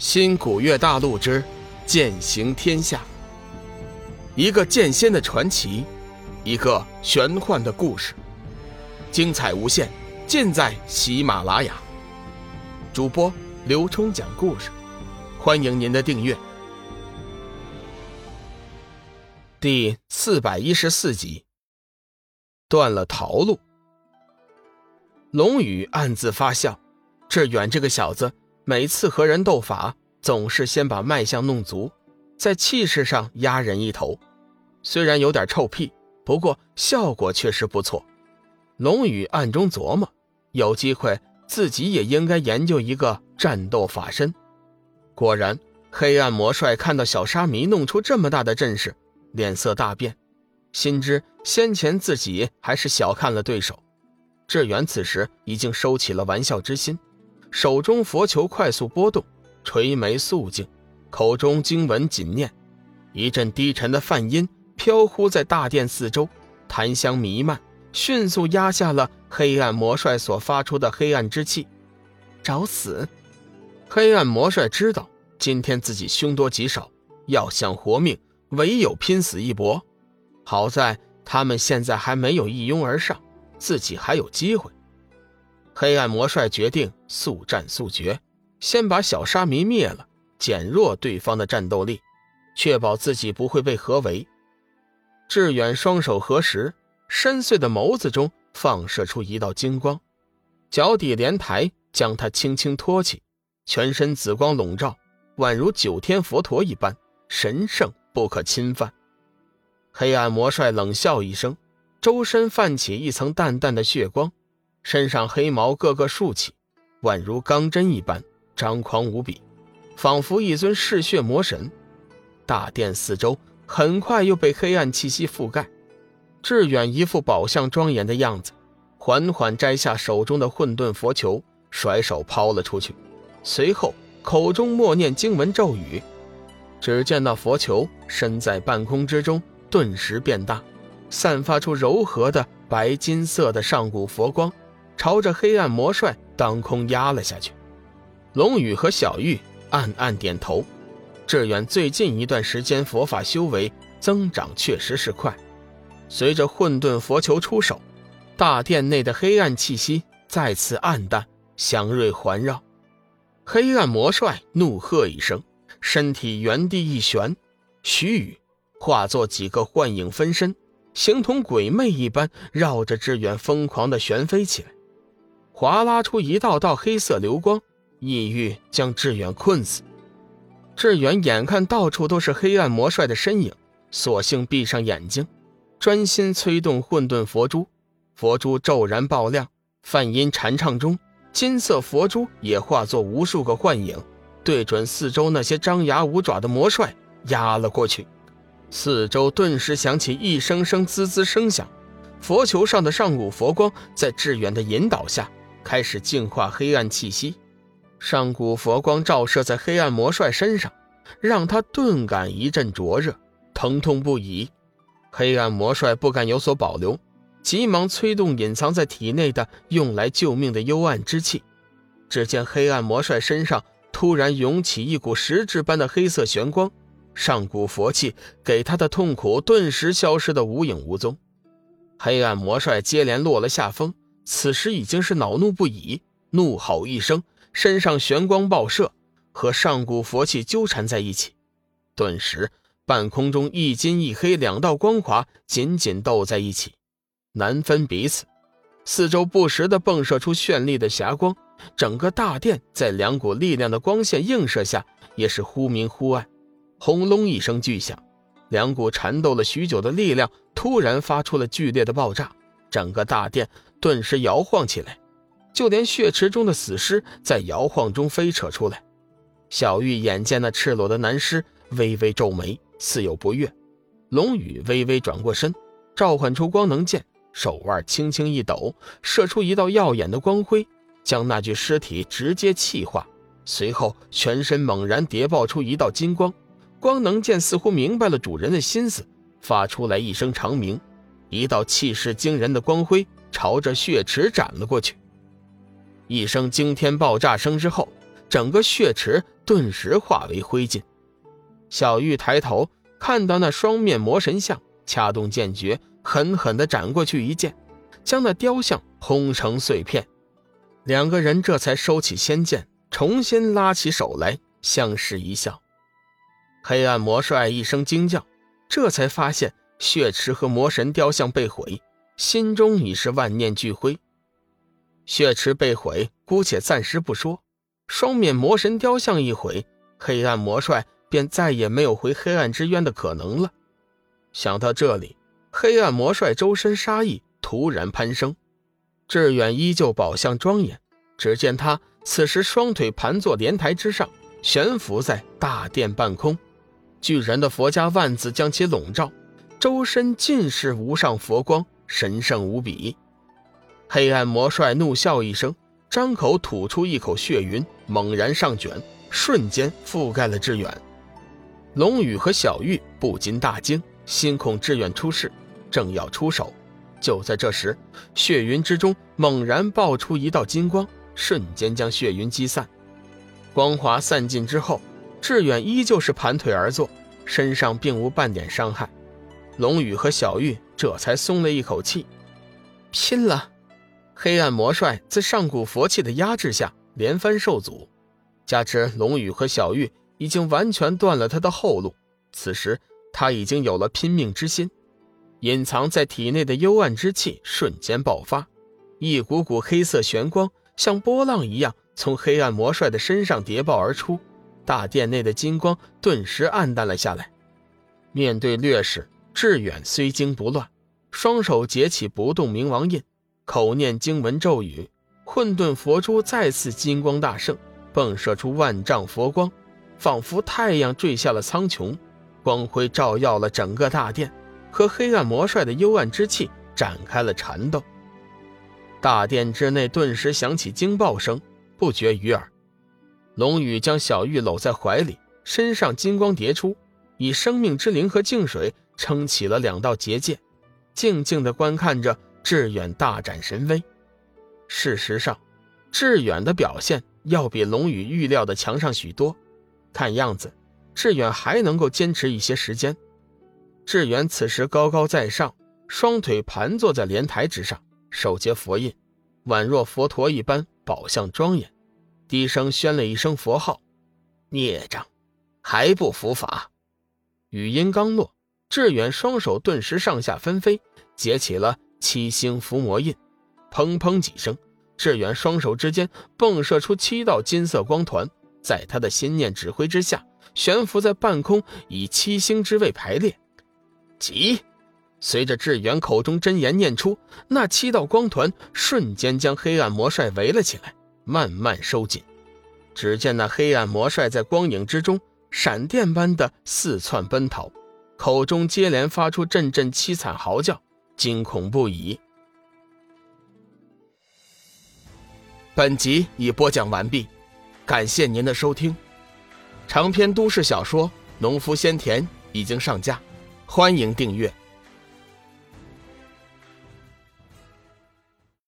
新古月大陆之剑行天下，一个剑仙的传奇，一个玄幻的故事，精彩无限，尽在喜马拉雅。主播刘冲讲故事，欢迎您的订阅。第四百一十四集，断了逃路。龙宇暗自发笑，志远这个小子。每次和人斗法，总是先把脉象弄足，在气势上压人一头。虽然有点臭屁，不过效果确实不错。龙宇暗中琢磨，有机会自己也应该研究一个战斗法身。果然，黑暗魔帅看到小沙弥弄出这么大的阵势，脸色大变，心知先前自己还是小看了对手。志远此时已经收起了玩笑之心。手中佛球快速波动，垂眉肃静，口中经文紧念，一阵低沉的梵音飘忽在大殿四周，檀香弥漫，迅速压下了黑暗魔帅所发出的黑暗之气。找死！黑暗魔帅知道今天自己凶多吉少，要想活命，唯有拼死一搏。好在他们现在还没有一拥而上，自己还有机会。黑暗魔帅决定速战速决，先把小沙弥灭了，减弱对方的战斗力，确保自己不会被合围。志远双手合十，深邃的眸子中放射出一道金光，脚底莲台将他轻轻托起，全身紫光笼罩，宛如九天佛陀一般神圣不可侵犯。黑暗魔帅冷笑一声，周身泛起一层淡淡的血光。身上黑毛个个竖起，宛如钢针一般张狂无比，仿佛一尊嗜血魔神。大殿四周很快又被黑暗气息覆盖。志远一副宝相庄严的样子，缓缓摘下手中的混沌佛球，甩手抛了出去，随后口中默念经文咒语。只见那佛球身在半空之中，顿时变大，散发出柔和的白金色的上古佛光。朝着黑暗魔帅当空压了下去，龙宇和小玉暗暗点头。志远最近一段时间佛法修为增长确实是快，随着混沌佛球出手，大殿内的黑暗气息再次暗淡，祥瑞环绕。黑暗魔帅怒喝一声，身体原地一旋，须臾化作几个幻影分身，形同鬼魅一般绕着志远疯狂地旋飞起来。划拉出一道道黑色流光，意欲将志远困死。志远眼看到处都是黑暗魔帅的身影，索性闭上眼睛，专心催动混沌佛珠。佛珠骤然爆亮，梵音禅唱中，金色佛珠也化作无数个幻影，对准四周那些张牙舞爪的魔帅压了过去。四周顿时响起一声声滋滋声响，佛球上的上古佛光在志远的引导下。开始净化黑暗气息，上古佛光照射在黑暗魔帅身上，让他顿感一阵灼热，疼痛不已。黑暗魔帅不敢有所保留，急忙催动隐藏在体内的用来救命的幽暗之气。只见黑暗魔帅身上突然涌起一股实质般的黑色玄光，上古佛气给他的痛苦顿时消失得无影无踪。黑暗魔帅接连落了下风。此时已经是恼怒不已，怒吼一声，身上玄光爆射，和上古佛气纠缠在一起。顿时，半空中一金一黑两道光华紧紧斗在一起，难分彼此。四周不时的迸射出绚丽的霞光，整个大殿在两股力量的光线映射下，也是忽明忽暗。轰隆一声巨响，两股缠斗了许久的力量突然发出了剧烈的爆炸。整个大殿顿时摇晃起来，就连血池中的死尸在摇晃中飞扯出来。小玉眼见那赤裸的男尸，微微皱眉，似有不悦。龙宇微微转过身，召唤出光能剑，手腕轻轻一抖，射出一道耀眼的光辉，将那具尸体直接气化。随后，全身猛然叠爆出一道金光，光能剑似乎明白了主人的心思，发出来一声长鸣。一道气势惊人的光辉朝着血池斩了过去，一声惊天爆炸声之后，整个血池顿时化为灰烬。小玉抬头看到那双面魔神像，掐动剑诀，狠狠地斩过去一剑，将那雕像轰成碎片。两个人这才收起仙剑，重新拉起手来，相视一笑。黑暗魔帅一声惊叫，这才发现血池和魔神雕像被毁，心中已是万念俱灰。血池被毁，姑且暂时不说，双面魔神雕像一毁，黑暗魔帅便再也没有回黑暗之渊的可能了。想到这里，黑暗魔帅周身杀意突然攀升。志远依旧宝相庄严，只见他此时双腿盘坐莲台之上，悬浮在大殿半空。巨人的佛家万字将其笼罩，周身尽是无上佛光，神圣无比。黑暗魔帅怒笑一声，张口吐出一口血云，猛然上卷，瞬间覆盖了志远。龙宇和小玉不禁大惊，心恐志远出事，正要出手，就在这时，血云之中猛然爆出一道金光，瞬间将血云击散。光华散尽之后。志远依旧是盘腿而坐，身上并无半点伤害。龙宇和小玉这才松了一口气。拼了！黑暗魔帅在上古佛气的压制下连番受阻，加之龙宇和小玉已经完全断了他的后路，此时他已经有了拼命之心。隐藏在体内的幽暗之气瞬间爆发，一股股黑色玄光像波浪一样从黑暗魔帅的身上叠爆而出。大殿内的金光顿时暗淡了下来。面对劣势，志远虽惊不乱，双手结起不动明王印，口念经文咒语，混沌佛珠再次金光大盛，迸射出万丈佛光，仿佛太阳坠下了苍穹，光辉照耀了整个大殿，和黑暗魔帅的幽暗之气展开了缠斗。大殿之内顿时响起惊爆声，不绝于耳。龙宇将小玉搂在怀里，身上金光叠出，以生命之灵和净水撑起了两道结界，静静地观看着志远大展神威。事实上，志远的表现要比龙宇预料的强上许多。看样子，志远还能够坚持一些时间。志远此时高高在上，双腿盘坐在莲台之上，手结佛印，宛若佛陀一般，宝相庄严。低声宣了一声佛号，孽障，还不伏法！语音刚落，志远双手顿时上下纷飞，结起了七星伏魔印。砰砰几声，志远双手之间迸射出七道金色光团，在他的心念指挥之下，悬浮在半空，以七星之位排列。急！随着志远口中真言念出，那七道光团瞬间将黑暗魔帅围了起来。慢慢收紧，只见那黑暗魔帅在光影之中闪电般的四窜奔逃，口中接连发出阵阵凄惨嚎叫，惊恐不已。本集已播讲完毕，感谢您的收听。长篇都市小说《农夫先田》已经上架，欢迎订阅。